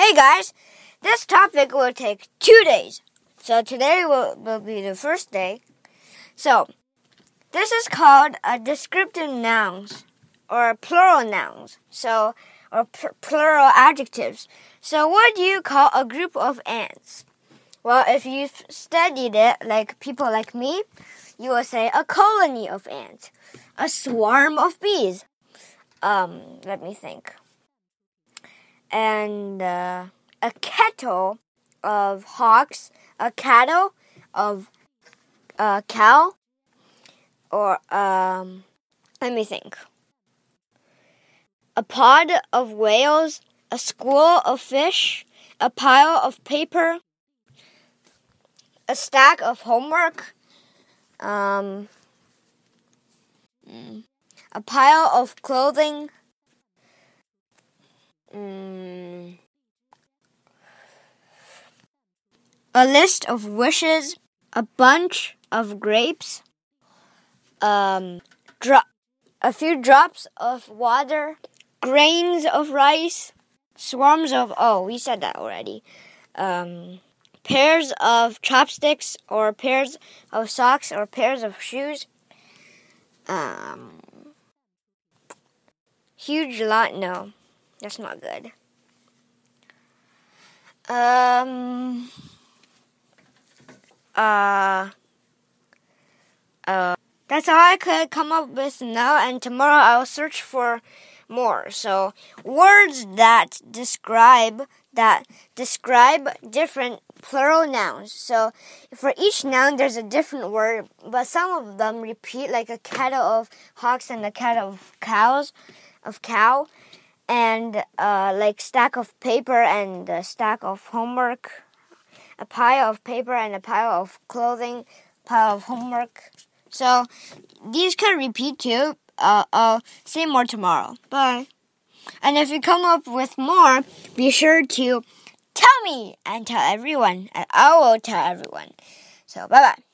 Hey guys, this topic will take two days. So today will, will be the first day. So this is called a descriptive nouns or plural nouns. So or plural adjectives. So what do you call a group of ants? Well, if you've studied it like people like me, you will say a colony of ants, a swarm of bees. Um, let me think. And uh, a kettle of hawks, a cattle of a cow, or um, let me think. A pod of whales, a school of fish, a pile of paper, a stack of homework, um, mm, a pile of clothing, mm, a list of wishes, a bunch of grapes, um, drop, a few drops of water, grains of rice, swarms of, oh, we said that already. Um, pairs of chopsticks or pairs of socks or pairs of shoes. Um, huge lot, no, that's not good. Um, uh, uh, that's all I could come up with now, and tomorrow I'll search for more. So, words that describe that describe different plural nouns. So for each noun, there's a different word, but some of them repeat, like a cattle of hawks and a cattle of cows, of cow, and uh, like stack of paper and a stack of homework, a pile of paper and a pile of clothing, pile of homework. So these can repeat too. Uh, I'll say more tomorrow. Bye. And if you come up with more, be sure to tell me and tell everyone, and I will tell everyone. So, bye bye.